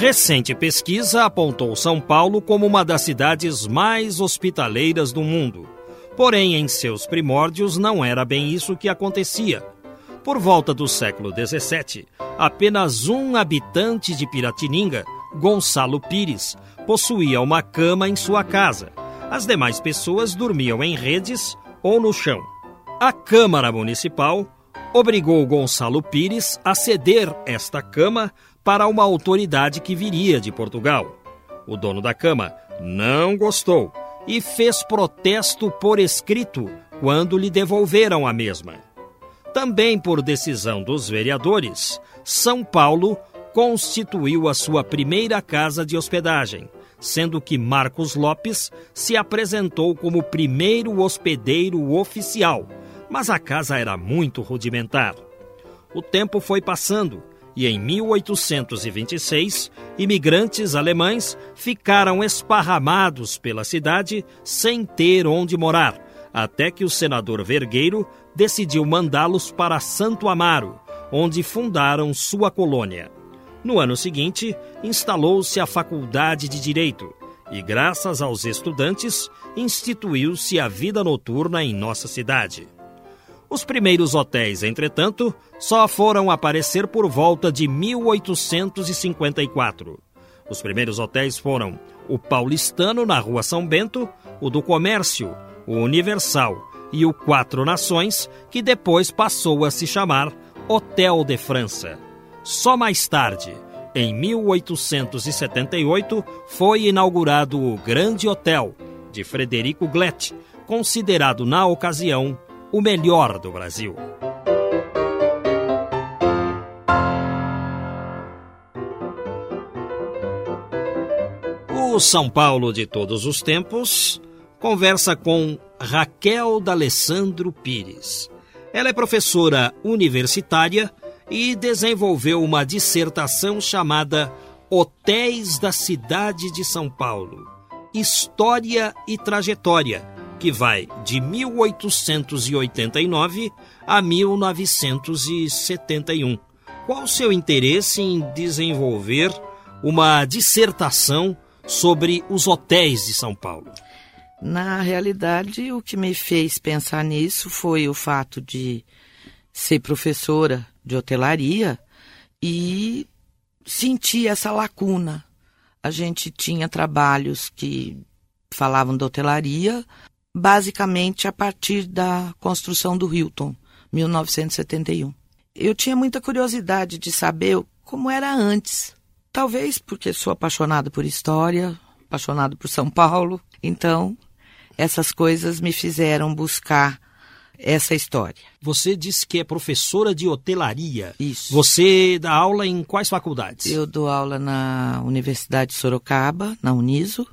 Recente pesquisa apontou São Paulo como uma das cidades mais hospitaleiras do mundo. Porém, em seus primórdios, não era bem isso que acontecia. Por volta do século XVII, apenas um habitante de Piratininga, Gonçalo Pires, possuía uma cama em sua casa. As demais pessoas dormiam em redes ou no chão. A Câmara Municipal obrigou Gonçalo Pires a ceder esta cama para uma autoridade que viria de Portugal. O dono da cama não gostou e fez protesto por escrito quando lhe devolveram a mesma. Também por decisão dos vereadores, São Paulo constituiu a sua primeira casa de hospedagem, sendo que Marcos Lopes se apresentou como primeiro hospedeiro oficial, mas a casa era muito rudimentar. O tempo foi passando e em 1826, imigrantes alemães ficaram esparramados pela cidade sem ter onde morar, até que o senador Vergueiro decidiu mandá-los para Santo Amaro, onde fundaram sua colônia. No ano seguinte, instalou-se a Faculdade de Direito e, graças aos estudantes, instituiu-se a vida noturna em nossa cidade. Os primeiros hotéis, entretanto, só foram aparecer por volta de 1854. Os primeiros hotéis foram o Paulistano, na Rua São Bento, o do Comércio, o Universal e o Quatro Nações, que depois passou a se chamar Hotel de França. Só mais tarde, em 1878, foi inaugurado o Grande Hotel, de Frederico Glett, considerado na ocasião o melhor do Brasil. O São Paulo de todos os tempos conversa com Raquel D'Alessandro Pires. Ela é professora universitária e desenvolveu uma dissertação chamada Hotéis da Cidade de São Paulo História e Trajetória que vai de 1889 a 1971. Qual o seu interesse em desenvolver uma dissertação sobre os hotéis de São Paulo? Na realidade, o que me fez pensar nisso foi o fato de ser professora de hotelaria e sentir essa lacuna. A gente tinha trabalhos que falavam da hotelaria, basicamente a partir da construção do Hilton, 1971. Eu tinha muita curiosidade de saber como era antes. Talvez porque sou apaixonado por história, apaixonado por São Paulo, então essas coisas me fizeram buscar essa história. Você disse que é professora de hotelaria. Isso. Você dá aula em quais faculdades? Eu dou aula na Universidade de Sorocaba, na Uniso,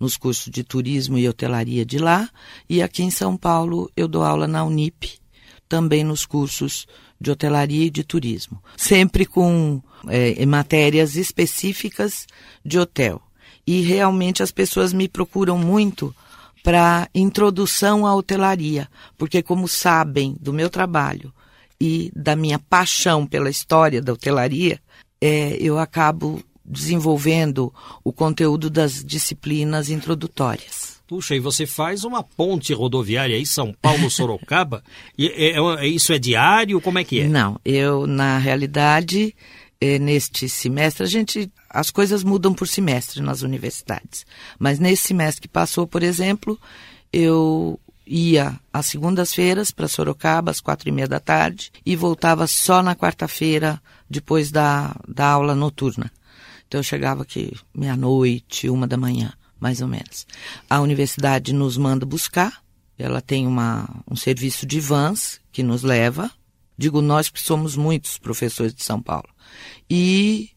nos cursos de turismo e hotelaria de lá, e aqui em São Paulo eu dou aula na Unip, também nos cursos de hotelaria e de turismo, sempre com é, matérias específicas de hotel. E realmente as pessoas me procuram muito para introdução à hotelaria, porque como sabem do meu trabalho e da minha paixão pela história da hotelaria, é, eu acabo desenvolvendo o conteúdo das disciplinas introdutórias. Puxa, e você faz uma ponte rodoviária aí, São Paulo-Sorocaba? e é, é, isso é diário? Como é que é? Não, eu, na realidade, é, neste semestre, a gente. As coisas mudam por semestre nas universidades. Mas nesse semestre que passou, por exemplo, eu ia às segundas-feiras para Sorocaba, às quatro e meia da tarde, e voltava só na quarta-feira, depois da, da aula noturna. Então eu chegava aqui meia-noite, uma da manhã, mais ou menos. A universidade nos manda buscar, ela tem uma, um serviço de vans que nos leva, digo nós que somos muitos professores de São Paulo, e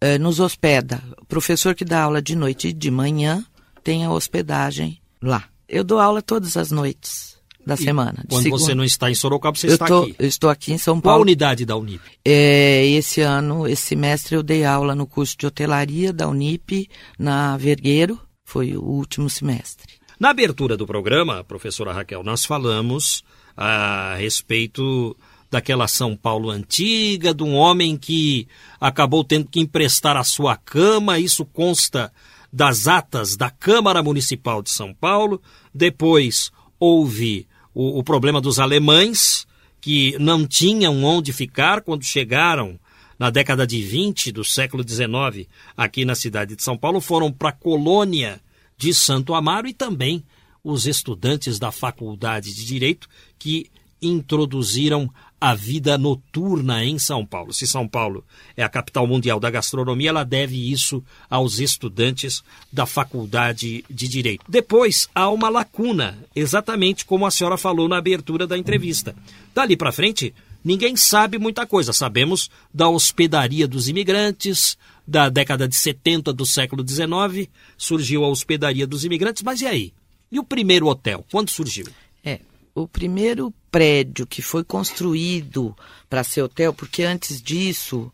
eh, nos hospeda. O professor que dá aula de noite e de manhã tem a hospedagem lá. Eu dou aula todas as noites da e semana. Quando segunda. você não está em Sorocaba, você eu está tô, aqui. Eu estou aqui em São Paulo. Qual unidade da Unip? É, esse ano, esse semestre, eu dei aula no curso de hotelaria da Unip, na Vergueiro. Foi o último semestre. Na abertura do programa, professora Raquel, nós falamos a respeito daquela São Paulo antiga, de um homem que acabou tendo que emprestar a sua cama, isso consta das atas da Câmara Municipal de São Paulo. Depois houve o, o problema dos alemães, que não tinham onde ficar quando chegaram na década de 20 do século XIX aqui na cidade de São Paulo, foram para a colônia de Santo Amaro e também os estudantes da Faculdade de Direito que introduziram a vida noturna em São Paulo. Se São Paulo é a capital mundial da gastronomia, ela deve isso aos estudantes da Faculdade de Direito. Depois há uma lacuna, exatamente como a senhora falou na abertura da entrevista. Dali para frente, ninguém sabe muita coisa. Sabemos da hospedaria dos imigrantes, da década de 70 do século XIX, surgiu a hospedaria dos imigrantes, mas e aí? E o primeiro hotel, quando surgiu? É, o primeiro prédio que foi construído para ser hotel, porque antes disso,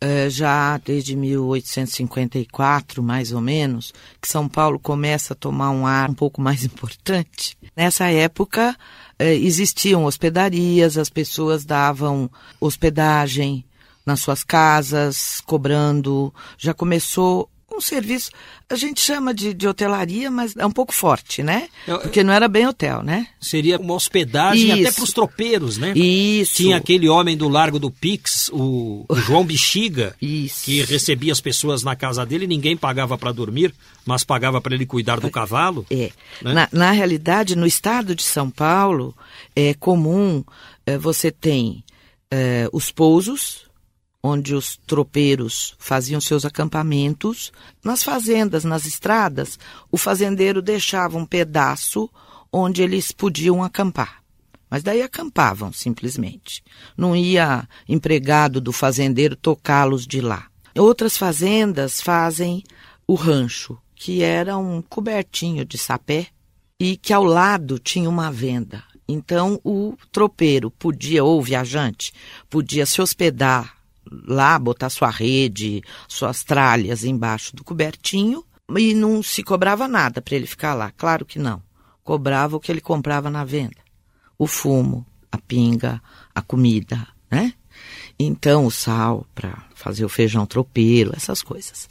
é, já desde 1854, mais ou menos, que São Paulo começa a tomar um ar um pouco mais importante. Nessa época, é, existiam hospedarias, as pessoas davam hospedagem nas suas casas, cobrando. Já começou um serviço, a gente chama de, de hotelaria, mas é um pouco forte, né? Porque não era bem hotel, né? Seria uma hospedagem Isso. até para os tropeiros, né? Isso. Tinha aquele homem do Largo do Pix, o, o João Bexiga, Isso. que recebia as pessoas na casa dele, ninguém pagava para dormir, mas pagava para ele cuidar do cavalo. É. Né? Na, na realidade, no estado de São Paulo, é comum, é, você tem é, os pousos, onde os tropeiros faziam seus acampamentos. Nas fazendas, nas estradas, o fazendeiro deixava um pedaço onde eles podiam acampar. Mas daí acampavam, simplesmente. Não ia empregado do fazendeiro tocá-los de lá. Outras fazendas fazem o rancho, que era um cobertinho de sapé e que ao lado tinha uma venda. Então o tropeiro podia, ou o viajante, podia se hospedar lá, botar sua rede, suas tralhas embaixo do cobertinho e não se cobrava nada para ele ficar lá. Claro que não. Cobrava o que ele comprava na venda: o fumo, a pinga, a comida, né? Então, o sal para fazer o feijão tropeiro, essas coisas.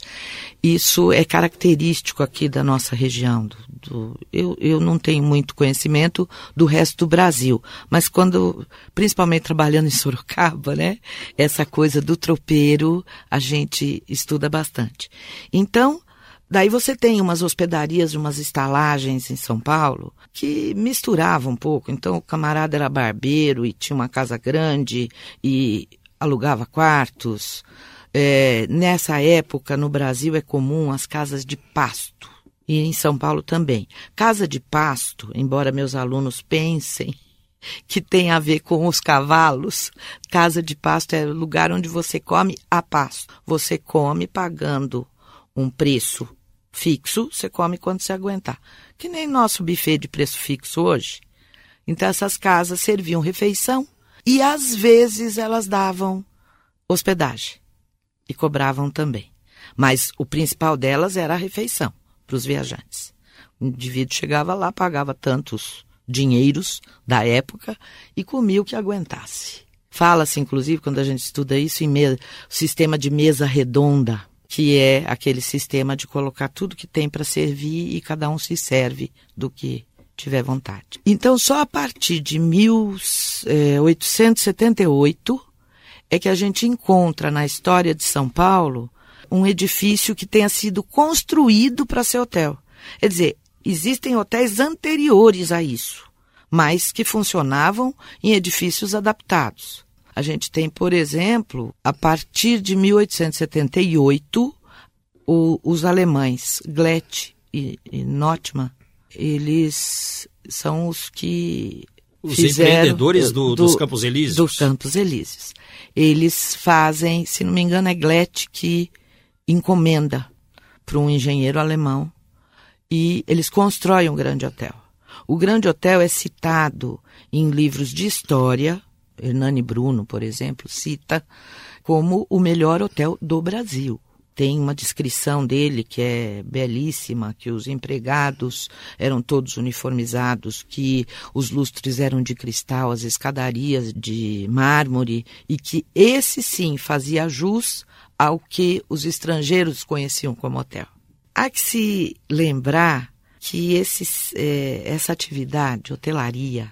Isso é característico aqui da nossa região. Do, do, eu, eu não tenho muito conhecimento do resto do Brasil, mas quando, principalmente trabalhando em Sorocaba, né, essa coisa do tropeiro a gente estuda bastante. Então, Daí você tem umas hospedarias, umas estalagens em São Paulo que misturavam um pouco. Então o camarada era barbeiro e tinha uma casa grande e alugava quartos. É, nessa época, no Brasil, é comum as casas de pasto. E em São Paulo também. Casa de pasto, embora meus alunos pensem que tem a ver com os cavalos, casa de pasto é lugar onde você come a pasto. Você come pagando um preço fixo, você come quando você aguentar. Que nem nosso buffet de preço fixo hoje. Então essas casas serviam refeição e às vezes elas davam hospedagem e cobravam também. Mas o principal delas era a refeição para os viajantes. O indivíduo chegava lá, pagava tantos dinheiros da época e comia o que aguentasse. Fala-se, inclusive, quando a gente estuda isso, em mesa, sistema de mesa redonda, que é aquele sistema de colocar tudo que tem para servir e cada um se serve do que tiver vontade. Então, só a partir de 1878 é que a gente encontra na história de São Paulo um edifício que tenha sido construído para ser hotel. Quer dizer, existem hotéis anteriores a isso, mas que funcionavam em edifícios adaptados. A gente tem, por exemplo, a partir de 1878, o, os alemães Glett e, e Notman, eles são os que os empreendedores do, do, dos Campos Elíseos. Dos Campos Elíseos. Eles fazem, se não me engano, é Glett que encomenda para um engenheiro alemão e eles constroem um grande hotel. O grande hotel é citado em livros de história, Hernani Bruno, por exemplo, cita como o melhor hotel do Brasil tem uma descrição dele que é belíssima, que os empregados eram todos uniformizados, que os lustres eram de cristal, as escadarias de mármore, e que esse sim fazia jus ao que os estrangeiros conheciam como hotel. Há que se lembrar que esse, é, essa atividade, hotelaria,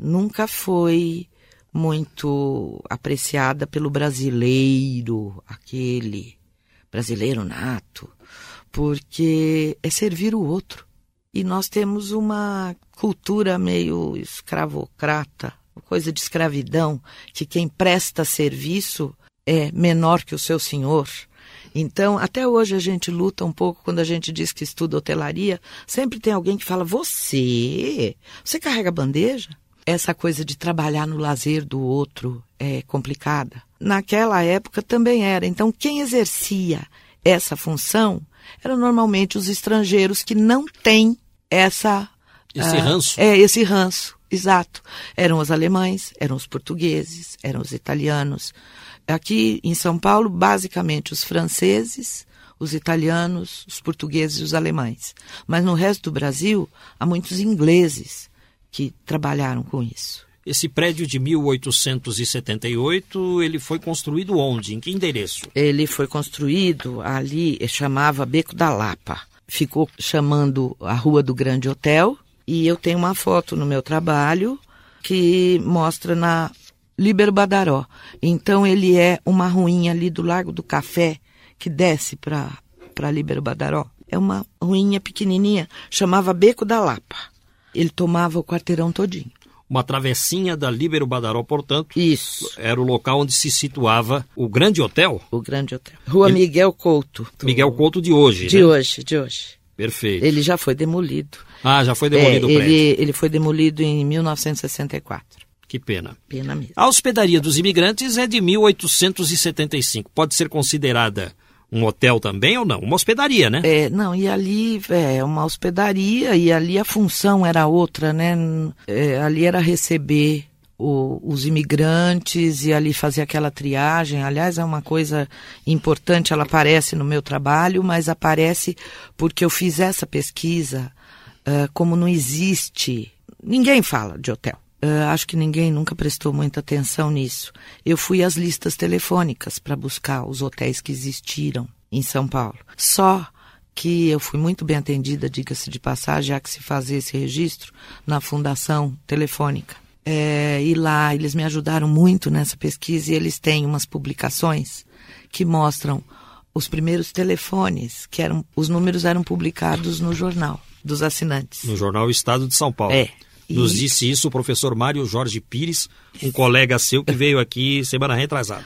nunca foi muito apreciada pelo brasileiro, aquele brasileiro nato, porque é servir o outro. E nós temos uma cultura meio escravocrata, coisa de escravidão, que quem presta serviço é menor que o seu senhor. Então, até hoje a gente luta um pouco quando a gente diz que estuda hotelaria, sempre tem alguém que fala: "Você, você carrega bandeja?" Essa coisa de trabalhar no lazer do outro é complicada naquela época também era. Então, quem exercia essa função eram normalmente os estrangeiros que não têm essa. Esse uh, ranço. É, esse ranço, exato. Eram os alemães, eram os portugueses, eram os italianos. Aqui em São Paulo, basicamente os franceses, os italianos, os portugueses e os alemães. Mas no resto do Brasil, há muitos ingleses que trabalharam com isso. Esse prédio de 1878, ele foi construído onde? Em que endereço? Ele foi construído ali, chamava Beco da Lapa. Ficou chamando a Rua do Grande Hotel. E eu tenho uma foto no meu trabalho que mostra na Líbero Badaró. Então ele é uma ruinha ali do Largo do Café que desce para Líbero Badaró. É uma ruinha pequenininha, chamava Beco da Lapa. Ele tomava o quarteirão todinho uma travessinha da Líbero Badaró, portanto. Isso. Era o local onde se situava o Grande Hotel. O Grande Hotel. Rua Ele... Miguel Couto. Miguel Couto de hoje. De né? hoje, de hoje. Perfeito. Ele já foi demolido. Ah, já foi demolido é, o prédio. Ele, ele foi demolido em 1964. Que pena. Pena mesmo. A hospedaria dos imigrantes é de 1875. Pode ser considerada um hotel também ou não? Uma hospedaria, né? É, não, e ali é uma hospedaria e ali a função era outra, né? É, ali era receber o, os imigrantes e ali fazer aquela triagem. Aliás, é uma coisa importante, ela aparece no meu trabalho, mas aparece porque eu fiz essa pesquisa, uh, como não existe. Ninguém fala de hotel. Uh, acho que ninguém nunca prestou muita atenção nisso. Eu fui às listas telefônicas para buscar os hotéis que existiram em São Paulo. Só que eu fui muito bem atendida, diga-se de passagem, já que se fazia esse registro na Fundação Telefônica. É, e lá eles me ajudaram muito nessa pesquisa e eles têm umas publicações que mostram os primeiros telefones, que eram os números eram publicados no jornal dos assinantes. No jornal Estado de São Paulo. É. Nos disse isso o professor Mário Jorge Pires, um colega seu que veio aqui semana retrasada.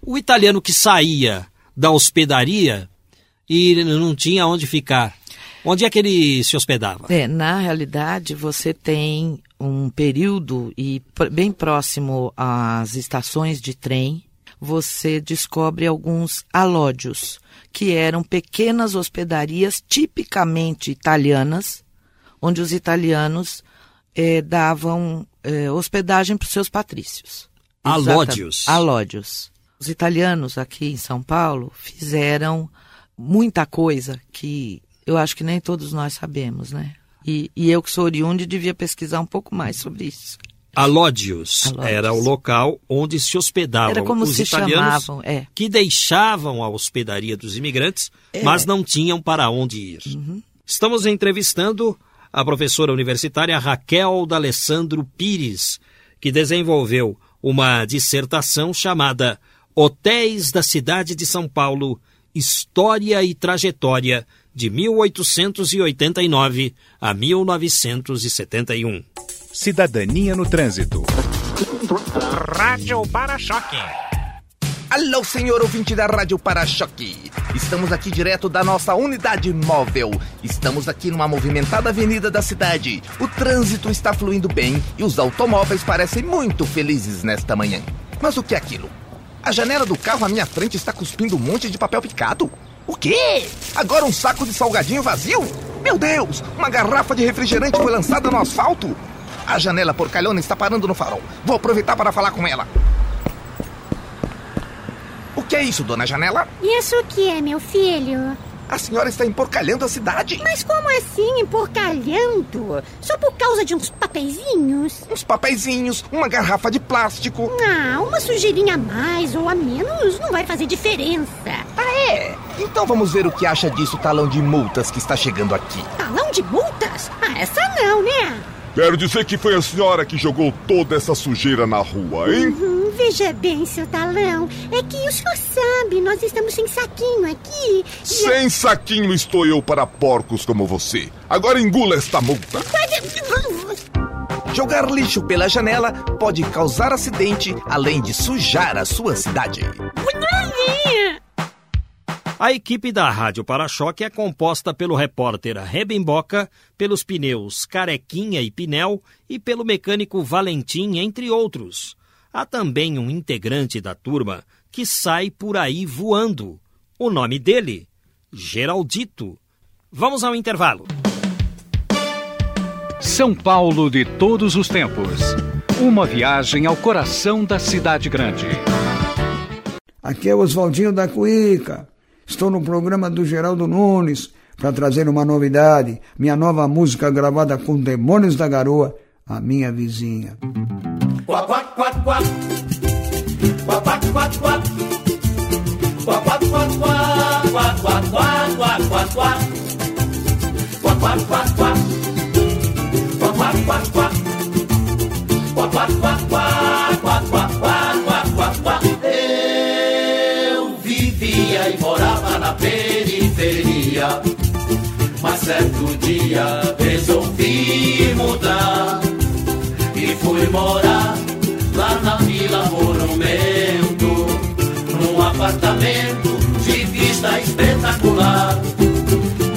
O italiano que saía da hospedaria e não tinha onde ficar. Onde é que ele se hospedava? É, na realidade, você tem um período e bem próximo às estações de trem, você descobre alguns alódios, que eram pequenas hospedarias tipicamente italianas, onde os italianos é, davam é, hospedagem para os seus patrícios. Alódios. Alódios. Os italianos aqui em São Paulo fizeram muita coisa que eu acho que nem todos nós sabemos, né? E, e eu que sou oriundo devia pesquisar um pouco mais sobre isso. Alódios, era o local onde se hospedavam os se italianos chamavam, é. que deixavam a hospedaria dos imigrantes, é. mas não tinham para onde ir. Uhum. Estamos entrevistando a professora universitária Raquel D'Alessandro Pires, que desenvolveu uma dissertação chamada Hotéis da Cidade de São Paulo, História e Trajetória de 1889 a 1971. Cidadania no Trânsito. Rádio Para-Choque. Alô, senhor ouvinte da Rádio Para-Choque. Estamos aqui direto da nossa unidade móvel. Estamos aqui numa movimentada avenida da cidade. O trânsito está fluindo bem e os automóveis parecem muito felizes nesta manhã. Mas o que é aquilo? A janela do carro à minha frente está cuspindo um monte de papel picado. O quê? Agora um saco de salgadinho vazio? Meu Deus! Uma garrafa de refrigerante foi lançada no asfalto. A janela porcalhona está parando no farol. Vou aproveitar para falar com ela. O que é isso, dona Janela? Isso o que é, meu filho? A senhora está emporcalhando a cidade. Mas como assim emporcalhando? Só por causa de uns papeizinhos? Uns papeizinhos, uma garrafa de plástico. Ah, uma sujeirinha a mais ou a menos não vai fazer diferença. Ah, é? Então vamos ver o que acha disso talão de multas que está chegando aqui. Talão de multas? Ah, essa não, né? Quero dizer que foi a senhora que jogou toda essa sujeira na rua, hein? Uhum, veja bem, seu talão. É que o senhor sabe, nós estamos sem saquinho aqui. Sem a... saquinho estou eu para porcos como você. Agora engula esta multa. Jogar lixo pela janela pode causar acidente, além de sujar a sua cidade. A equipe da Rádio Para-Choque é composta pelo repórter Rebemboca, pelos pneus Carequinha e Pinel e pelo mecânico Valentim, entre outros. Há também um integrante da turma que sai por aí voando. O nome dele? Geraldito. Vamos ao intervalo. São Paulo de todos os tempos. Uma viagem ao coração da cidade grande. Aqui é Oswaldinho da Cuíca. Estou no programa do Geraldo Nunes para trazer uma novidade, minha nova música gravada com Demônios da Garoa, a minha vizinha. Quá. Eu vivia e morava na periferia. Mas certo dia resolvi mudar e fui morar na Vila Monumento, num apartamento de vista espetacular.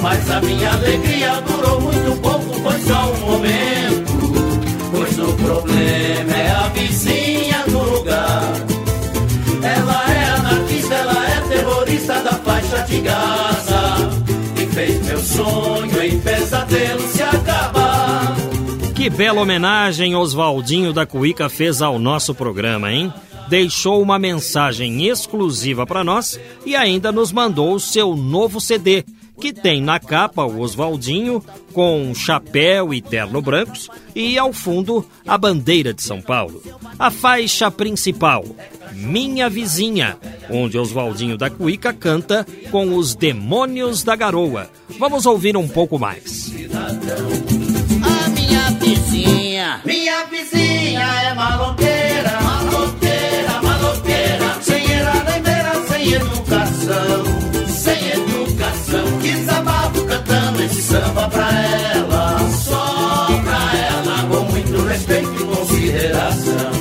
Mas a minha alegria durou muito pouco, foi só um momento. Pois o problema é a vizinha do lugar. Ela é anarquista, ela é terrorista da faixa de Gaza. E fez meu sonho em pesadelo se acabar. Que bela homenagem Oswaldinho da Cuíca fez ao nosso programa, hein? Deixou uma mensagem exclusiva para nós e ainda nos mandou o seu novo CD, que tem na capa o Oswaldinho com chapéu e terno brancos e ao fundo a bandeira de São Paulo. A faixa principal, Minha Vizinha, onde Oswaldinho da Cuíca canta com os Demônios da Garoa. Vamos ouvir um pouco mais. Minha vizinha, minha vizinha é maloqueira, maloqueira, maloqueira, sem era sem educação, sem educação. Desabafo cantando esse samba pra ela, só pra ela, com muito respeito e consideração.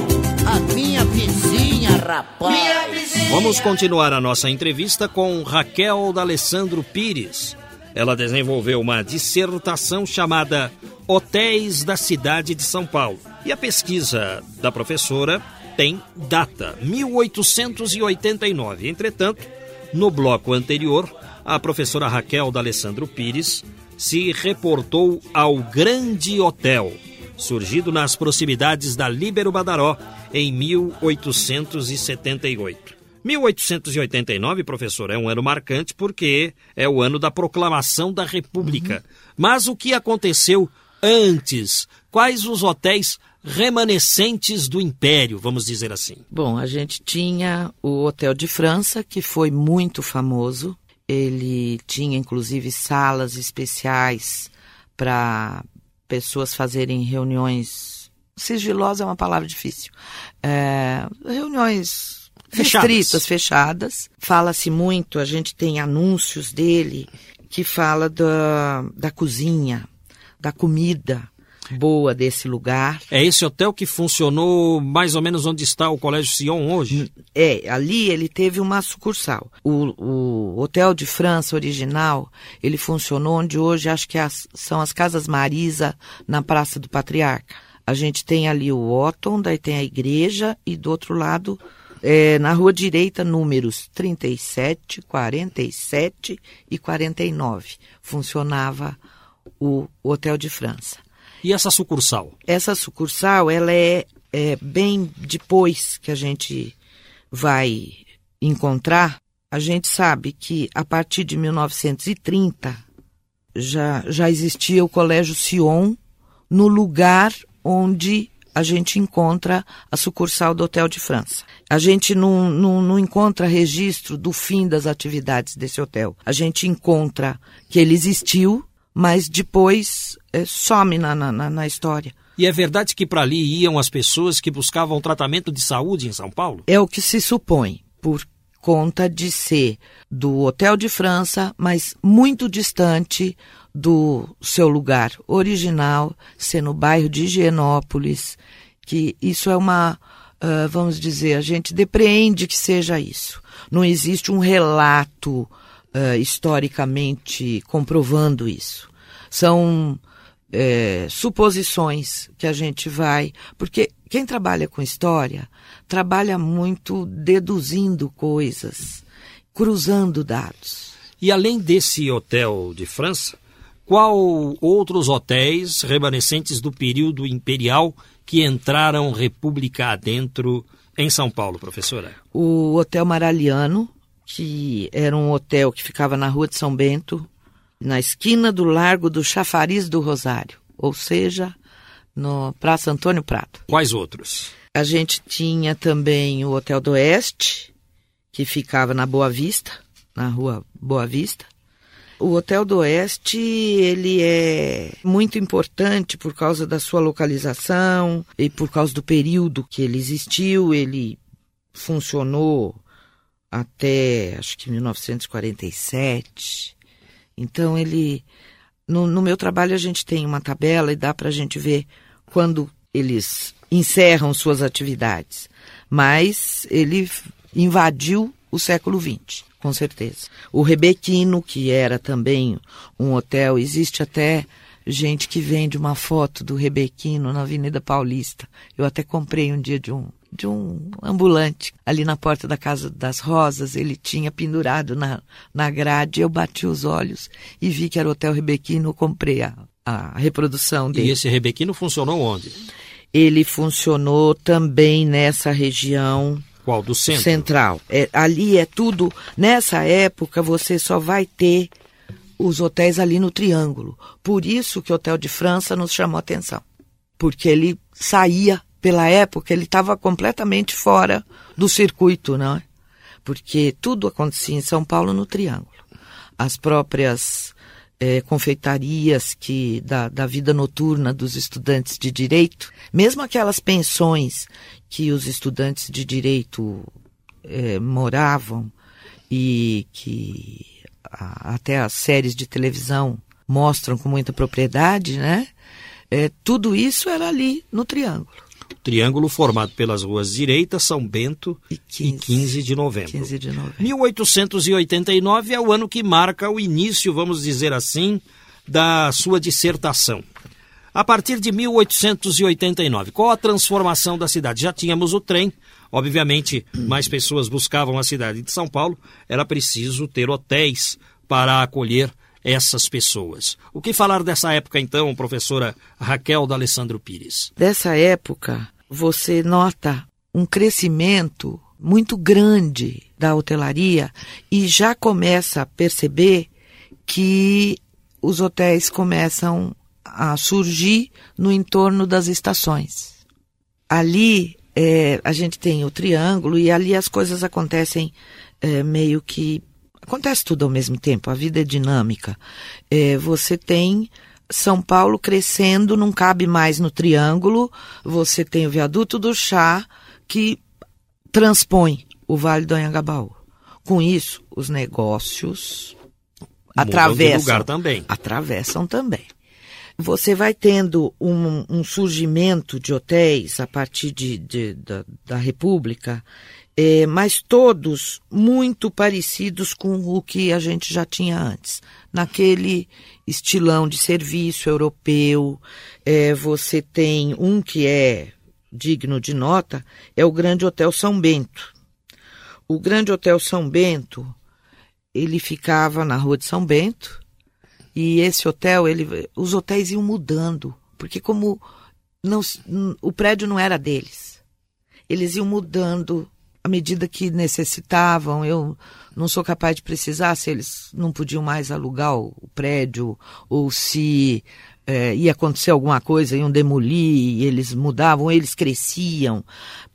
A minha vizinha, rapaz. Minha vizinha. Vamos continuar a nossa entrevista com Raquel D'Alessandro Pires. Ela desenvolveu uma dissertação chamada Hotéis da Cidade de São Paulo. E a pesquisa da professora tem data, 1889. Entretanto, no bloco anterior, a professora Raquel D'Alessandro Pires se reportou ao Grande Hotel, surgido nas proximidades da Líbero Badaró em 1878. 1889, professor, é um ano marcante porque é o ano da proclamação da República. Mas o que aconteceu antes? Quais os hotéis remanescentes do Império, vamos dizer assim? Bom, a gente tinha o Hotel de França, que foi muito famoso. Ele tinha inclusive salas especiais para pessoas fazerem reuniões. Sigilosa é uma palavra difícil. É, reuniões Fechadas. restritas, fechadas. Fala-se muito, a gente tem anúncios dele que fala da, da cozinha, da comida. boa desse lugar. É esse hotel que funcionou mais ou menos onde está o Colégio Sion hoje? É, ali ele teve uma sucursal. O, o Hotel de França original, ele funcionou onde hoje acho que as, são as Casas Marisa, na Praça do Patriarca. A gente tem ali o Otton, daí tem a igreja e do outro lado, é, na rua direita, números 37, 47 e 49. Funcionava o Hotel de França. E essa sucursal? Essa sucursal, ela é, é bem depois que a gente vai encontrar. A gente sabe que a partir de 1930 já, já existia o Colégio Sion no lugar onde a gente encontra a sucursal do Hotel de França. A gente não, não, não, encontra registro do fim das atividades desse hotel. A gente encontra que ele existiu, mas depois é, some na, na, na história. E é verdade que para ali iam as pessoas que buscavam tratamento de saúde em São Paulo? É o que se supõe, por conta de ser do Hotel de França, mas muito distante do seu lugar original, ser no bairro de Higienópolis, que isso é uma, uh, vamos dizer, a gente depreende que seja isso. Não existe um relato uh, historicamente comprovando isso. São é, suposições que a gente vai. Porque quem trabalha com história trabalha muito deduzindo coisas, cruzando dados. E além desse hotel de França, qual outros hotéis remanescentes do período imperial que entraram república adentro em São Paulo, professora? O Hotel Maraliano, que era um hotel que ficava na Rua de São Bento, na esquina do Largo do Chafariz do Rosário, ou seja, no Praça Antônio Prado. Quais outros? A gente tinha também o Hotel do Oeste, que ficava na Boa Vista, na Rua Boa Vista. O Hotel do Oeste, ele é muito importante por causa da sua localização e por causa do período que ele existiu. Ele funcionou até, acho que 1947. Então ele, no, no meu trabalho a gente tem uma tabela e dá para a gente ver quando eles encerram suas atividades. Mas ele invadiu o século XX, com certeza. O Rebequino, que era também um hotel, existe até gente que vende uma foto do Rebequino na Avenida Paulista. Eu até comprei um dia de um de um ambulante ali na porta da Casa das Rosas. Ele tinha pendurado na, na grade. Eu bati os olhos e vi que era o Hotel Rebequino. Comprei a, a reprodução dele. E esse Rebequino funcionou onde? Ele funcionou também nessa região. Qual? Do centro? Central. É, ali é tudo. Nessa época você só vai ter os hotéis ali no Triângulo. Por isso que o Hotel de França nos chamou a atenção. Porque ele saía pela época, ele estava completamente fora do circuito, não é? Porque tudo acontecia em São Paulo no Triângulo. As próprias é, confeitarias que da, da vida noturna dos estudantes de direito, mesmo aquelas pensões que os estudantes de direito é, moravam e que a, até as séries de televisão mostram com muita propriedade, né? É, tudo isso era ali no Triângulo. Triângulo formado pelas ruas Direita, São Bento e 15, e 15 de novembro. 15 de novembro. 1889 é o ano que marca o início, vamos dizer assim, da sua dissertação. A partir de 1889, qual a transformação da cidade? Já tínhamos o trem, obviamente mais pessoas buscavam a cidade de São Paulo, era preciso ter hotéis para acolher essas pessoas. O que falar dessa época, então, professora Raquel D'Alessandro Pires? Dessa época, você nota um crescimento muito grande da hotelaria e já começa a perceber que os hotéis começam a surgir no entorno das estações. Ali é, a gente tem o triângulo e ali as coisas acontecem é, meio que. Acontece tudo ao mesmo tempo, a vida é dinâmica. É, você tem são Paulo crescendo, não cabe mais no triângulo. Você tem o viaduto do Chá, que transpõe o Vale do Anhangabaú. Com isso, os negócios atravessam. lugar também. Atravessam também. você vai tendo um, um surgimento de hotéis a partir de, de da, da, República, é, mas todos muito parecidos com o que a gente já tinha antes. Naquele estilão de serviço europeu, é, você tem um que é digno de nota, é o Grande Hotel São Bento. O Grande Hotel São Bento, ele ficava na Rua de São Bento, e esse hotel, ele, os hotéis iam mudando, porque como não, o prédio não era deles, eles iam mudando à medida que necessitavam. Eu não sou capaz de precisar se eles não podiam mais alugar o, prédio ou se é, ia acontecer alguma coisa, iam demolir, eles mudavam, eles cresciam.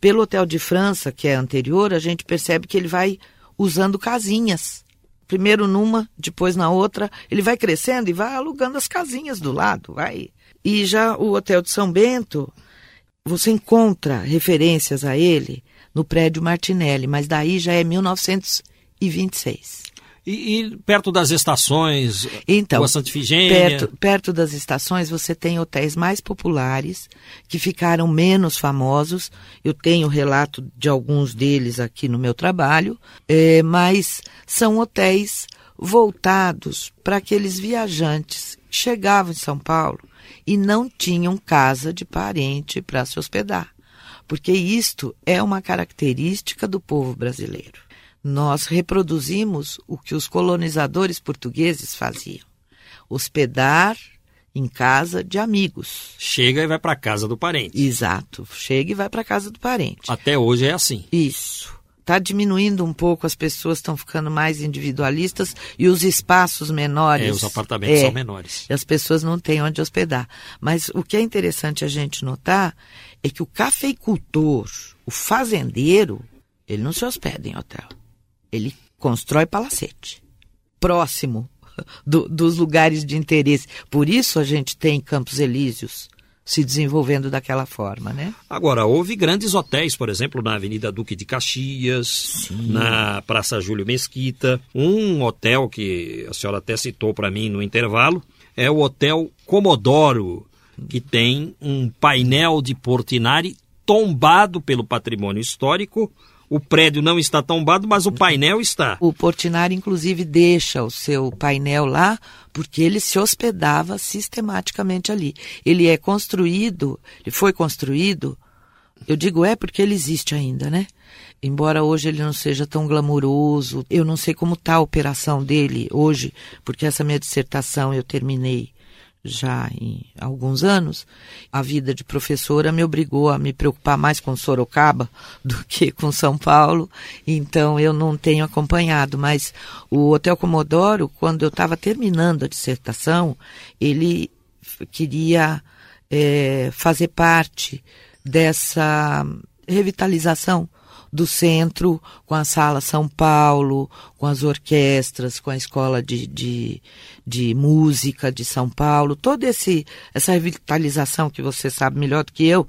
Pelo Hotel de França, que é anterior, a gente percebe que ele vai usando casinhas primeiro numa, depois na outra, ele vai crescendo e vai alugando as casinhas do lado, vai. E já o Hotel de São Bento, você encontra referências a ele no prédio Martinelli, mas daí já é 1926. E, e, perto das estações, então, Rua Santa Ifigênia... Perto, perto das estações você tem hotéis mais populares, que ficaram menos famosos. Eu tenho relato de alguns deles aqui no meu trabalho, é, mas são hotéis voltados para aqueles viajantes que chegavam em São Paulo e não tinham casa de parente para se hospedar. Porque isto é uma característica do povo brasileiro nós reproduzimos o que os colonizadores portugueses faziam: hospedar em casa de amigos. Chega e vai para casa do parente. Exato, chega e vai para casa do parente. Até hoje é assim. Isso. Está diminuindo um pouco, as pessoas estão ficando mais individualistas e os espaços menores. É, os apartamentos é, são menores. E as pessoas não têm onde hospedar. Mas o que é interessante a gente notar é que o cafeicultor, o fazendeiro, ele não se hospeda em hotel. Ele constrói palacete próximo do, dos lugares de interesse. Por isso a gente tem Campos Elíseos se desenvolvendo daquela forma, né? Agora, houve grandes hotéis, por exemplo, na Avenida Duque de Caxias, Sim. na Praça Júlio Mesquita. Um hotel que a senhora até citou para mim no intervalo é o Hotel Comodoro, que tem um painel de Portinari tombado pelo patrimônio histórico o prédio não está tombado, mas o painel está. O Portinari, inclusive, deixa o seu painel lá porque ele se hospedava sistematicamente ali. Ele é construído, ele foi construído, eu digo é porque ele existe ainda, né? Embora hoje ele não seja tão glamuroso, eu não sei como está a operação dele hoje, porque essa minha dissertação eu terminei já em alguns anos, a vida de professora me obrigou a me preocupar mais com Sorocaba do que com São Paulo, então eu não tenho acompanhado, mas o Hotel Comodoro, quando eu estava terminando a dissertação, ele queria é, fazer parte dessa revitalização do centro, com a Sala São Paulo, com as orquestras, com a Escola de, de, de Música de São Paulo, toda esse, essa revitalização que você sabe melhor do que eu,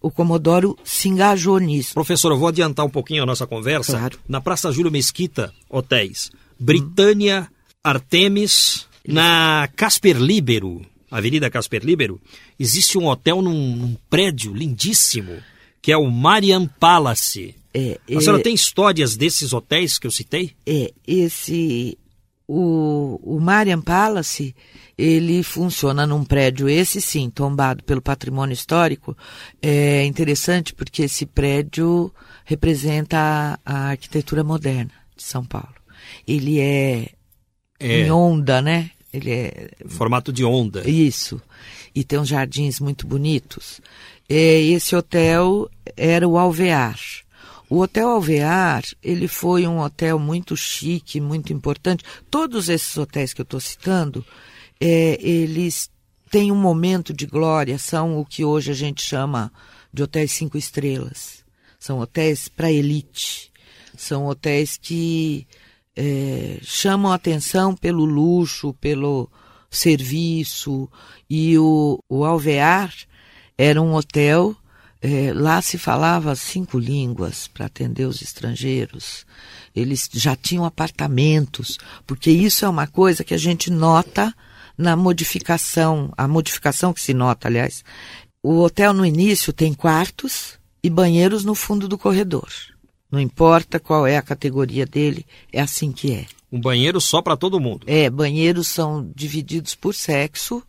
o Comodoro se engajou nisso. Professor, eu vou adiantar um pouquinho a nossa conversa. Claro. Na Praça Júlio Mesquita, hotéis. Britânia, hum. Artemis, na Casper Libero, Avenida Casper Libero, existe um hotel num, num prédio lindíssimo, que é o Marian Palace. É, a senhora é, tem histórias desses hotéis que eu citei? É, esse. O, o Marian Palace, ele funciona num prédio, esse sim, tombado pelo patrimônio histórico. É interessante porque esse prédio representa a, a arquitetura moderna de São Paulo. Ele é, é em onda, né? Ele é. Formato de onda. Isso. E tem uns jardins muito bonitos. É, esse hotel era o Alvear. O Hotel Alvear, ele foi um hotel muito chique, muito importante. Todos esses hotéis que eu estou citando, é, eles têm um momento de glória, são o que hoje a gente chama de hotéis cinco estrelas. São hotéis para elite. São hotéis que é, chamam atenção pelo luxo, pelo serviço. E o, o Alvear era um hotel é, lá se falava cinco línguas para atender os estrangeiros. Eles já tinham apartamentos, porque isso é uma coisa que a gente nota na modificação, a modificação que se nota, aliás. O hotel no início tem quartos e banheiros no fundo do corredor. Não importa qual é a categoria dele, é assim que é. Um banheiro só para todo mundo. É, banheiros são divididos por sexo.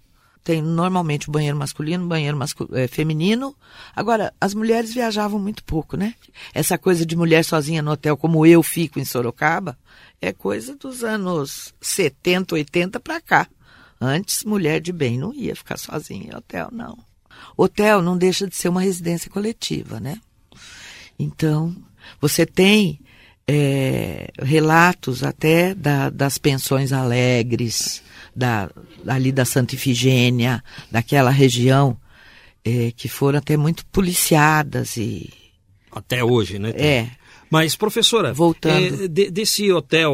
Tem normalmente banheiro masculino, banheiro é, feminino. Agora, as mulheres viajavam muito pouco, né? Essa coisa de mulher sozinha no hotel, como eu fico em Sorocaba, é coisa dos anos 70, 80 para cá. Antes, mulher de bem não ia ficar sozinha em hotel, não. Hotel não deixa de ser uma residência coletiva, né? Então, você tem é, relatos até da, das pensões alegres, da, ali da Santa Ifigênia, daquela região, é, que foram até muito policiadas e. Até hoje, né? É. Mas, professora, Voltando. é, de- desse hotel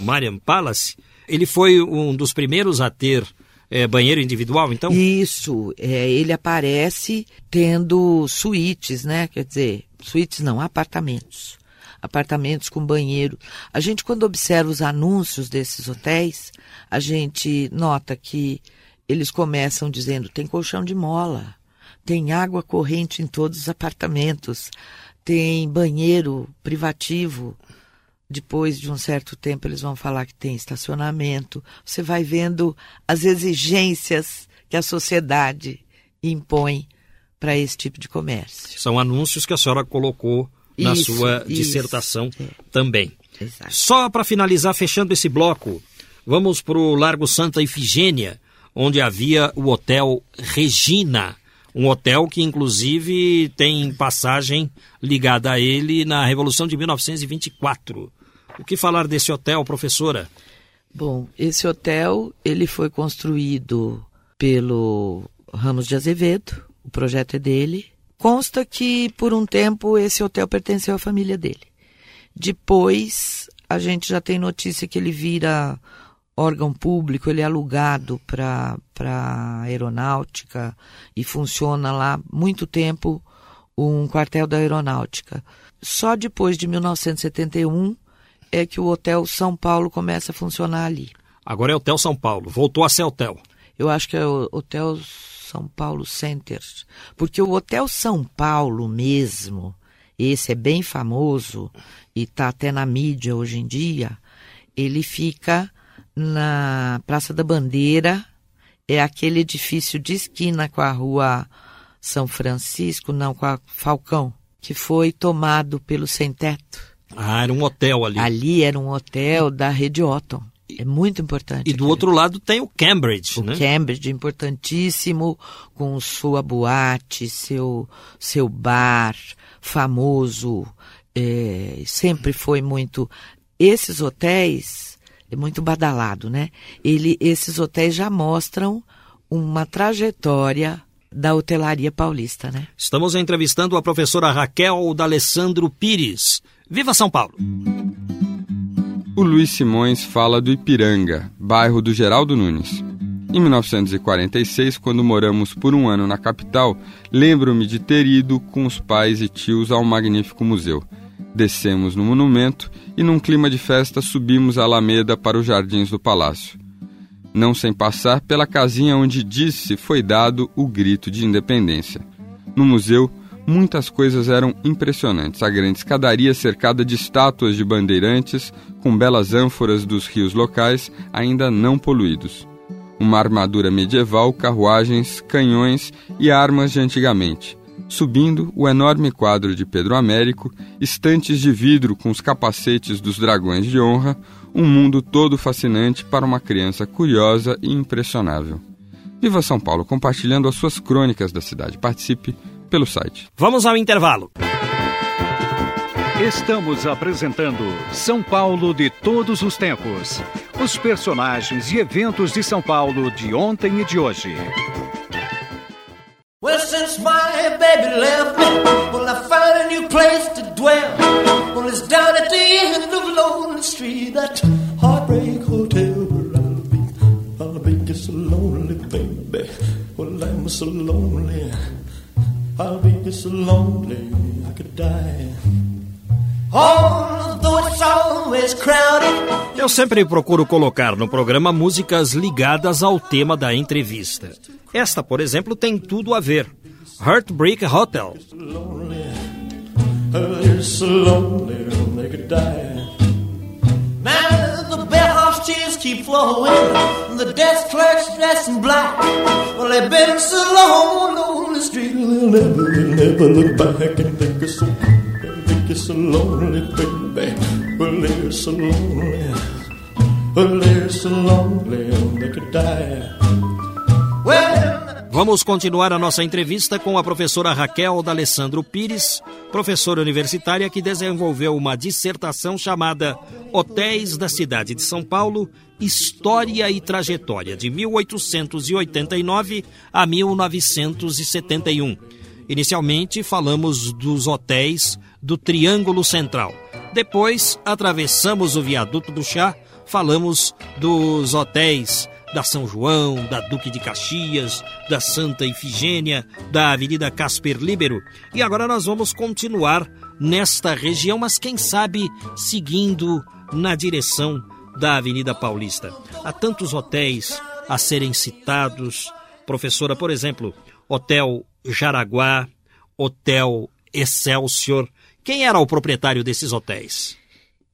Mariam Palace, ele foi um dos primeiros a ter é, banheiro individual, então? Isso, é, ele aparece tendo suítes, né? Quer dizer, suítes não, apartamentos. Apartamentos com banheiro. A gente, quando observa os anúncios desses hotéis, a gente nota que eles começam dizendo: tem colchão de mola, tem água corrente em todos os apartamentos, tem banheiro privativo. Depois de um certo tempo, eles vão falar que tem estacionamento. Você vai vendo as exigências que a sociedade impõe para esse tipo de comércio. São anúncios que a senhora colocou na Isso, sua isso, dissertação é. também. Exato. Só para finalizar, fechando esse bloco, vamos para o Largo Santa Ifigênia, onde havia o Hotel Regina. Um hotel que, inclusive, tem passagem ligada a ele na Revolução de 1924. O que falar desse hotel, professora? Bom, esse hotel ele foi construído pelo Ramos de Azevedo, o projeto é dele. Consta que por um tempo esse hotel pertenceu à família dele. Depois a gente já tem notícia que ele vira órgão público, ele é alugado para a aeronáutica e funciona lá muito tempo um quartel da aeronáutica. Só depois de 1971 é que o Hotel São Paulo começa a funcionar ali. Agora é Hotel São Paulo, voltou a ser hotel. Eu acho que é o Hotel São Paulo Center. Porque o Hotel São Paulo mesmo, esse é bem famoso e está até na mídia hoje em dia, ele fica na Praça da Bandeira, é aquele edifício de esquina com a rua São Francisco, não, com a Falcão, que foi tomado pelo Sem Teto. Ah, era um hotel ali. Ali era um hotel da Rede Otton. É muito importante. E do aquele outro lado tem o Cambridge, o né? Cambridge, importantíssimo, com sua boate, seu, seu bar famoso, é, sempre foi muito. Esses hotéis, é muito badalado, né? Ele, esses hotéis já mostram uma trajetória da hotelaria paulista, né? Estamos entrevistando a professora Raquel D'Alessandro Pires. Viva São Paulo! O Luiz Simões fala do Ipiranga, bairro do Geraldo Nunes. Em 1946, quando moramos por um ano na capital, lembro-me de ter ido com os pais e tios ao magnífico museu. Descemos no monumento e, num clima de festa, subimos a Alameda para os jardins do palácio. Não sem passar pela casinha onde disse foi dado o grito de independência. No museu, muitas coisas eram impressionantes. A grande escadaria cercada de estátuas de bandeirantes, com belas ânforas dos rios locais ainda não poluídos. Uma armadura medieval, carruagens, canhões e armas de antigamente. Subindo, o enorme quadro de Pedro Américo, estantes de vidro com os capacetes dos dragões de honra, um mundo todo fascinante para uma criança curiosa e impressionável. Viva São Paulo, compartilhando as suas crônicas da cidade. Participe pelo site. Vamos ao intervalo. Estamos apresentando São Paulo de todos os tempos. Os personagens e eventos de São Paulo de ontem e de hoje. Well, since my baby left me, well, I found a new place to dwell. Well, it's down at the end of Lonely Street, that heartbreak hotel where I'll be. I'll be just so lonely, baby. Well, I'm so lonely. I'll be just so lonely, I could die. Eu sempre procuro colocar no programa músicas ligadas ao tema da entrevista. Esta, por exemplo, tem tudo a ver. Heartbreak Hotel. Tears keep flowing. The desk clerks dressed in black. Well, they've been so long on the street, they'll never, they'll never look back and think it's so, think it's so lonely, baby. Well, they're so lonely. Well, they're so lonely, they could die. Well, Vamos continuar a nossa entrevista com a professora Raquel D'Alessandro Pires, professora universitária que desenvolveu uma dissertação chamada Hotéis da Cidade de São Paulo, História e Trajetória, de 1889 a 1971. Inicialmente falamos dos hotéis do Triângulo Central. Depois, atravessamos o viaduto do Chá, falamos dos hotéis da São João, da Duque de Caxias, da Santa Ifigênia, da Avenida Casper Libero. E agora nós vamos continuar nesta região, mas quem sabe seguindo na direção da Avenida Paulista. Há tantos hotéis a serem citados. Professora, por exemplo, Hotel Jaraguá, Hotel Excelsior. Quem era o proprietário desses hotéis?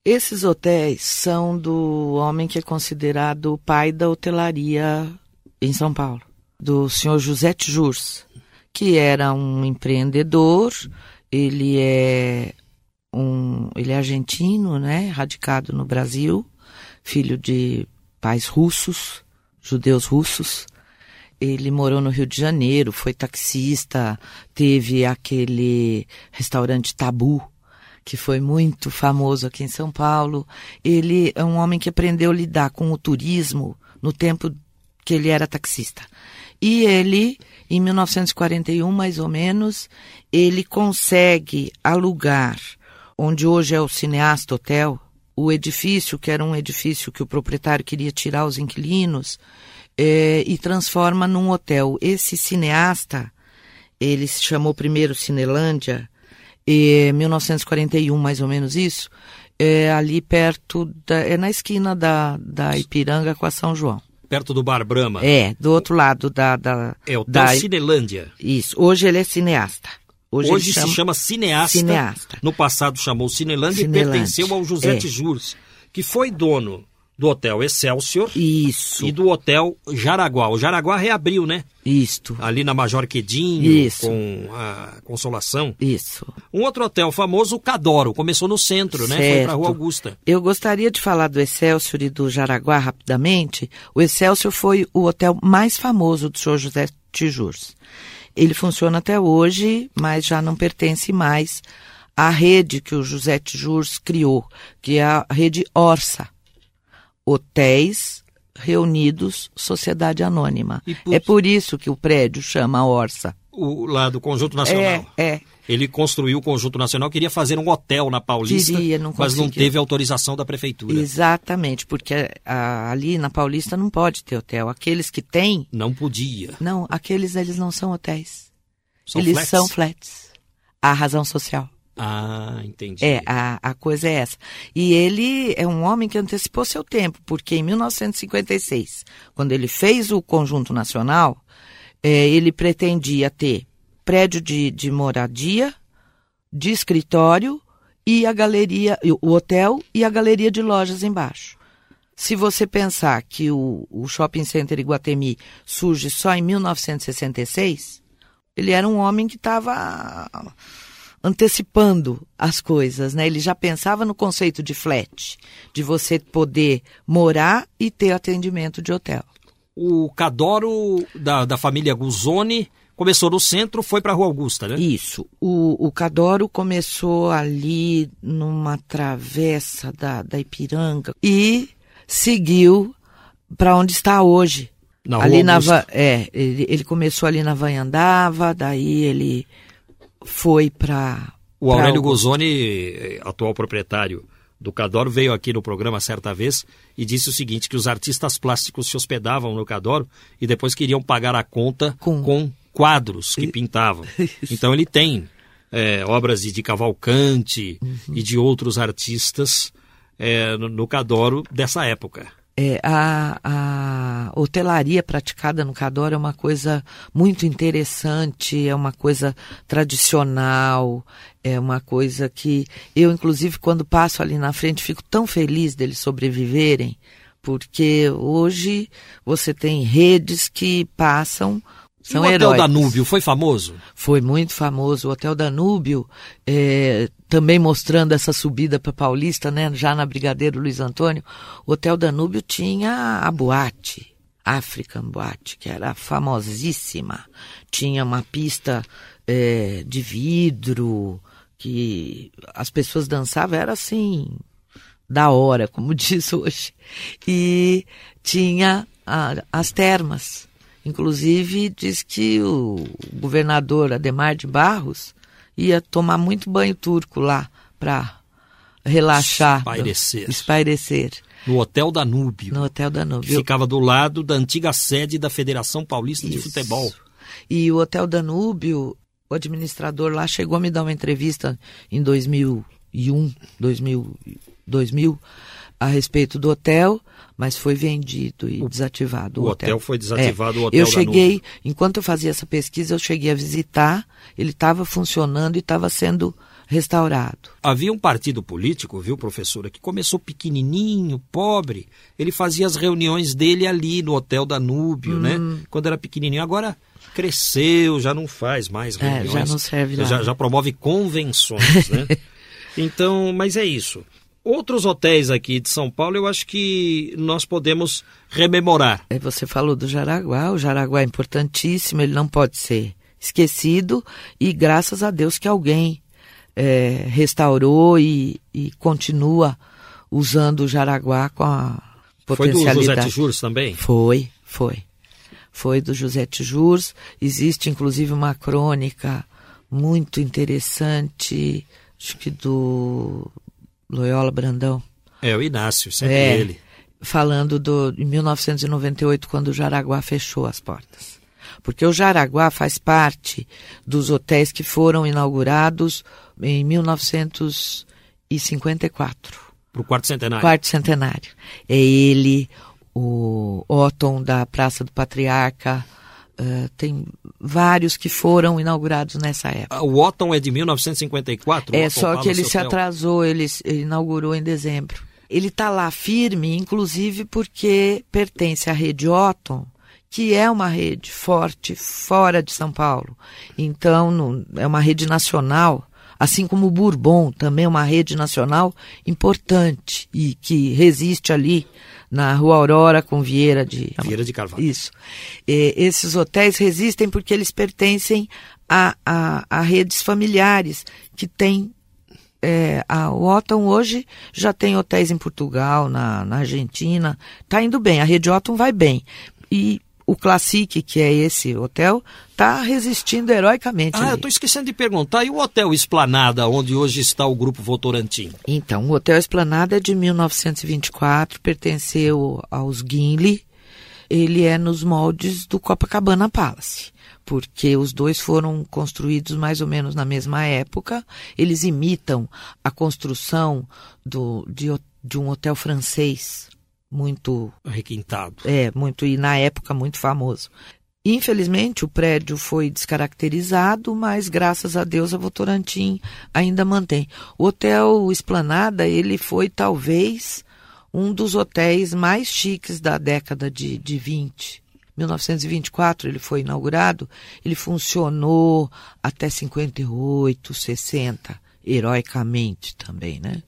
Esses hotéis são do homem que é considerado o pai da hotelaria em São Paulo, do senhor José Tjurs, que era um empreendedor, ele é um, ele é argentino, né, radicado no Brasil, filho de pais russos, judeus russos. Ele morou no Rio de Janeiro, foi taxista, teve aquele restaurante Tabu, que foi muito famoso aqui em São Paulo. Ele é um homem que aprendeu a lidar com o turismo no tempo que ele era taxista. E ele, em 1941, mais ou menos, ele consegue alugar, onde hoje é o Cineasta Hotel, o edifício, que era um edifício que o proprietário queria tirar os inquilinos, é, e transforma num hotel. Esse cineasta, ele se chamou primeiro Cinelândia, e 1941, mais ou menos isso, é ali perto, da, é na esquina da, da Ipiranga com a São João. Perto do Bar Brahma. É, do outro lado da... da é o da, Cinelândia. Isso, hoje ele é cineasta. Hoje, hoje chama, se chama cineasta. cineasta. No passado chamou Cinelândia, Cinelândia. e pertenceu ao José é. Tijurs, que foi dono do Hotel Excelsior. Isso. E do Hotel Jaraguá. O Jaraguá reabriu, né? Isto. Ali na Major Quedinho, Isso. com a Consolação. Isso. Um outro hotel famoso, o Cadoro, começou no centro, né? Certo. Foi para Rua Augusta. Eu gostaria de falar do Excelsior e do Jaraguá rapidamente. O Excelsior foi o hotel mais famoso do senhor José Tijurs. Ele funciona até hoje, mas já não pertence mais à rede que o José Tijurs criou, que é a rede Orsa hotéis reunidos Sociedade Anônima. Por... É por isso que o prédio chama Orsa. O lá do Conjunto Nacional. É, é. Ele construiu o Conjunto Nacional, queria fazer um hotel na Paulista, queria, não mas não teve autorização da prefeitura. Exatamente, porque a, ali na Paulista não pode ter hotel. Aqueles que têm... Não podia. Não, aqueles eles não são hotéis. São eles flats? são flats. A razão social. Ah, entendi. É, a, a coisa é essa. E ele é um homem que antecipou seu tempo, porque em 1956, quando ele fez o Conjunto Nacional, é, ele pretendia ter prédio de, de moradia, de escritório e a galeria, o hotel e a galeria de lojas embaixo. Se você pensar que o, o Shopping Center Iguatemi surge só em 1966, ele era um homem que estava antecipando as coisas, né? Ele já pensava no conceito de flat, de você poder morar e ter atendimento de hotel. O Cadoro da, da família Guzoni começou no centro, foi para a Rua Augusta, né? Isso. O, o Cadoro começou ali numa travessa da, da Ipiranga e seguiu para onde está hoje. Na ali Rua Augusta. na é, ele, ele começou ali na Vanhandava, daí ele foi para. O Aurélio Gozoni, atual proprietário do Cadoro, veio aqui no programa certa vez e disse o seguinte: que os artistas plásticos se hospedavam no Cadoro e depois queriam pagar a conta com, com quadros que pintavam. Então ele tem é, obras de, de Cavalcante uhum. e de outros artistas é, no, no Cadoro dessa época. É, a, a hotelaria praticada no Cadoro é uma coisa muito interessante, é uma coisa tradicional, é uma coisa que eu, inclusive, quando passo ali na frente, fico tão feliz deles sobreviverem, porque hoje você tem redes que passam são e o Hotel Danúbio foi famoso? Foi muito famoso. O Hotel Danúbio, é, também mostrando essa subida para Paulista, né, já na Brigadeiro Luiz Antônio, o Hotel Danúbio tinha a boate, African Boate, que era famosíssima. Tinha uma pista é, de vidro, que as pessoas dançavam, era assim, da hora, como diz hoje. E tinha a, as termas Inclusive, diz que o governador Ademar de Barros ia tomar muito banho turco lá para relaxar. Espairecer. espairecer. No Hotel Danúbio. No Hotel Danúbio. Que ficava do lado da antiga sede da Federação Paulista Isso. de Futebol. E o Hotel Danúbio, o administrador lá chegou a me dar uma entrevista em 2001, 2000, 2000 a respeito do hotel mas foi vendido e desativado. O, o hotel. hotel. foi desativado, é, o hotel Eu cheguei, enquanto eu fazia essa pesquisa, eu cheguei a visitar, ele estava funcionando e estava sendo restaurado. Havia um partido político, viu, professora, que começou pequenininho, pobre. Ele fazia as reuniões dele ali no Hotel Danúbio, né? hum. né? Quando era pequenininho. Agora cresceu, já não faz mais reuniões. É, já não serve. Já, já promove convenções, né? então, mas é isso. Outros hotéis aqui de São Paulo, eu acho que nós podemos rememorar. É, você falou do Jaraguá, o Jaraguá é importantíssimo, ele não pode ser esquecido e graças a Deus que alguém é, restaurou e, e, continua usando o Jaraguá com a potencialidade. Foi do José Tijurs também? Foi, foi. Foi do José Tijurs. Existe inclusive uma crônica muito interessante, acho que do Loyola Brandão. É, o Inácio, sempre é, ele. Falando do, de 1998, quando o Jaraguá fechou as portas. Porque o Jaraguá faz parte dos hotéis que foram inaugurados em 1954. Para o quarto centenário. Quarto centenário. É ele, o Otton da Praça do Patriarca, Uh, tem vários que foram inaugurados nessa época. O Otton é de 1954? É, só que ele se atrasou, ele, ele, inaugurou em dezembro. Ele está lá firme, inclusive porque pertence à rede Otton, que é uma rede forte fora de São Paulo. Então, no, é uma rede nacional, assim como o Bourbon, também é uma rede nacional importante e que resiste ali na Rua Aurora com Vieira de Vieira de Carvalho. Isso. E, esses hotéis resistem porque eles pertencem a, a, a redes familiares que têm é, a Otton hoje já tem hotéis em Portugal, na, na Argentina, está indo bem, a rede Otton vai bem. E o Classic, que é esse hotel, está resistindo heroicamente. Ah, ali. eu estou esquecendo de perguntar, e o Hotel Esplanada, onde hoje está o Grupo Votorantim? Então, o Hotel Esplanada é de 1924, pertenceu aos Guinle, ele é nos moldes do Copacabana Palace, porque os dois foram construídos mais ou menos na mesma época, eles imitam a construção do, de, de um hotel francês, muito requintado. É, muito e na época muito famoso. Infelizmente o prédio foi descaracterizado, mas graças a Deus a Votorantim ainda mantém. O hotel Esplanada, ele foi talvez um dos hotéis mais chiques da década de, de 20. 1924 ele foi inaugurado, ele funcionou até 58, 60, heroicamente também, né?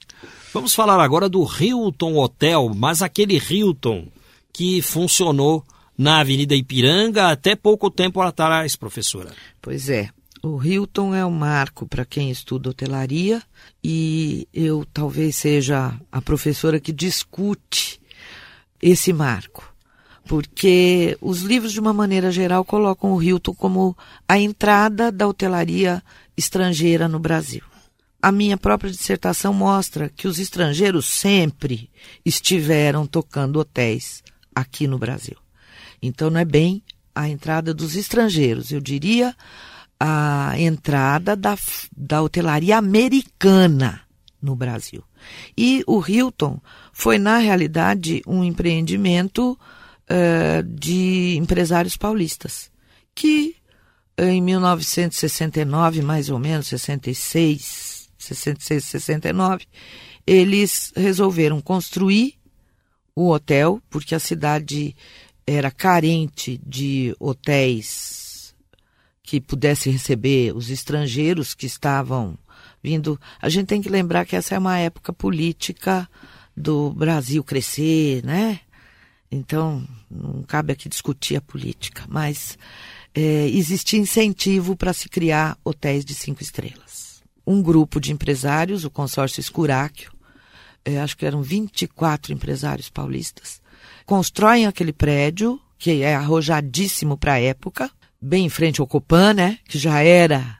Vamos falar agora do Hilton Hotel, mas aquele Hilton que funcionou na Avenida Ipiranga até pouco tempo atrás, professora. Pois é. O Hilton é um marco para quem estuda hotelaria e eu talvez seja a professora que discute esse marco, porque os livros, de uma maneira geral, colocam o Hilton como a entrada da hotelaria estrangeira no Brasil a minha própria dissertação mostra que os estrangeiros sempre estiveram tocando hotéis aqui no Brasil. Então não é bem a entrada dos estrangeiros, eu diria a entrada da, da hotelaria americana no Brasil. E o Hilton foi, na realidade, um empreendimento uh, de empresários paulistas, que em 1969, mais ou menos, 66, 66, 69, eles resolveram construir o hotel, porque a cidade era carente de hotéis que pudesse receber os estrangeiros que estavam vindo. A gente tem que lembrar que essa é uma época política do Brasil crescer, né? Então, não cabe aqui discutir a política, mas é, existia incentivo para se criar hotéis de cinco estrelas. Um grupo de empresários, o consórcio Escuráquio, é, acho que eram 24 empresários paulistas, constroem aquele prédio, que é arrojadíssimo para a época, bem em frente ao Copan, né? Que já era.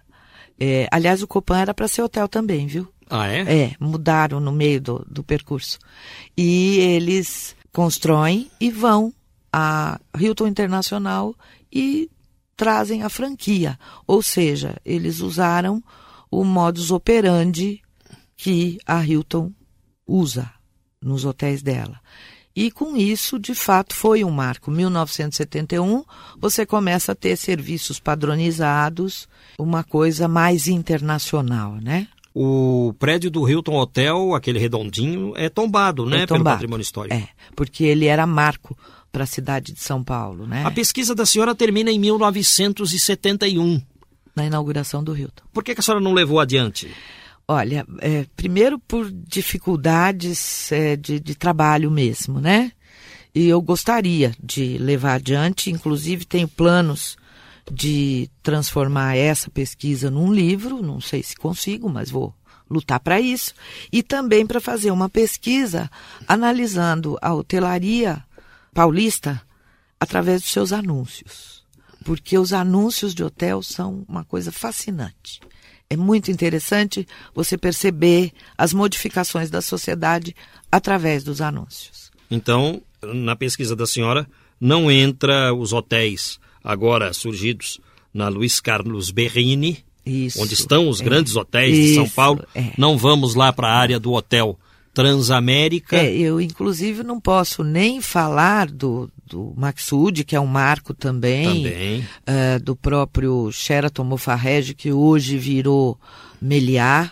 É, aliás, o Copan era para ser hotel também, viu? Ah, é? É, mudaram no meio do, do percurso. E eles constroem e vão a Hilton Internacional e trazem a franquia. Ou seja, eles usaram o modus operandi que a Hilton usa nos hotéis dela. E com isso, de fato, foi um marco. 1971, você começa a ter serviços padronizados, uma coisa mais internacional, né? O prédio do Hilton Hotel, aquele redondinho, é tombado, né, É pelo tombado. patrimônio histórico. É, porque ele era marco para a cidade de São Paulo, né? A pesquisa da senhora termina em 1971. Na inauguração do Hilton. Por que, que a senhora não levou adiante? Olha, é, primeiro por dificuldades é, de, de trabalho mesmo, né? E eu gostaria de levar adiante, inclusive tenho planos de transformar essa pesquisa num livro, não sei se consigo, mas vou lutar para isso, e também para fazer uma pesquisa analisando a hotelaria paulista através dos seus anúncios. Porque os anúncios de hotel são uma coisa fascinante. É muito interessante você perceber as modificações da sociedade através dos anúncios. Então, na pesquisa da senhora, não entra os hotéis agora surgidos na Luiz Carlos Berrini, Isso, onde estão os é. grandes hotéis de São Isso, Paulo. é. Não vamos lá para a área do hotel Transamérica. É, eu inclusive não posso nem falar do, do Maxud, que é um marco também, Também. eh, do próprio Sheraton Mofarrege, que hoje virou Meliá,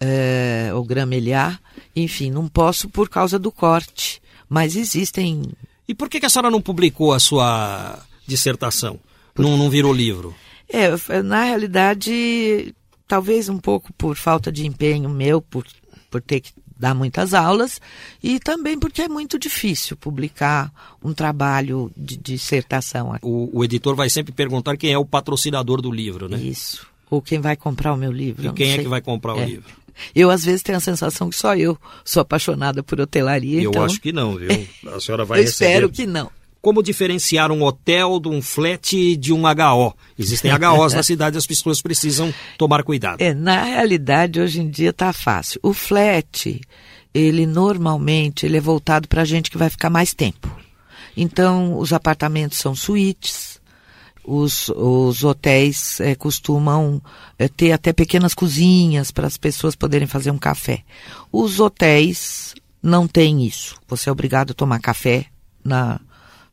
eh, ou Gran Meliá. Enfim, não posso por causa do corte. Mas existem. E por que, que a senhora não publicou a sua dissertação? Não, não virou livro? É, na realidade, talvez um pouco por falta de empenho meu, por, por ter que dar muitas aulas, e também porque é muito difícil publicar um trabalho de dissertação. O, o editor vai sempre perguntar quem é o patrocinador do livro, né? Isso. Ou quem vai comprar o meu livro. E quem é que vai comprar o É. livro? Eu, às vezes, tenho a sensação que só eu sou apaixonada por hotelaria. Eu então, acho que não, viu? A senhora vai eu receber. espero que não. Como diferenciar um hotel de um flat de um HO? Existem HOs na cidade, as pessoas precisam tomar cuidado. É, na realidade, hoje em dia tá fácil. O flat, ele normalmente ele é voltado para gente que vai ficar mais tempo. Então, os apartamentos são suítes, os, os hotéis eh, costumam eh, ter até pequenas cozinhas para as pessoas poderem fazer um café. Os hotéis não têm isso. Você é obrigado a tomar café na,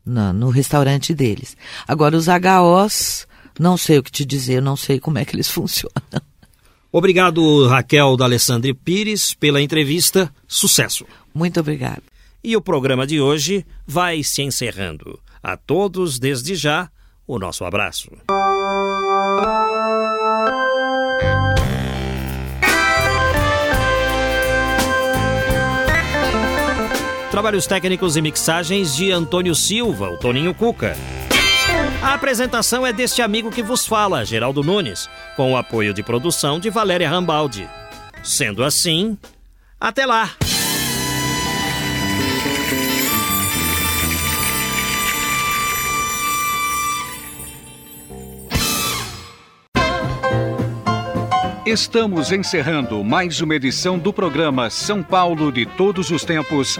na- no restaurante deles. Agora, os HOs, não sei o que te dizer, não sei como é que eles funcionam. Obrigado, Raquel D'Alessandri Pires, pela entrevista. Sucesso! Muito obrigada. E o programa de hoje vai se encerrando. A todos, desde já, o nosso abraço. Trabalhos técnicos e mixagens de Antônio Silva, o Toninho Cuca. A apresentação é deste amigo que vos fala, Geraldo Nunes, com o apoio de produção de Valéria Rambaldi. Sendo assim, até lá! Estamos encerrando mais uma edição do programa São Paulo de Todos os Tempos.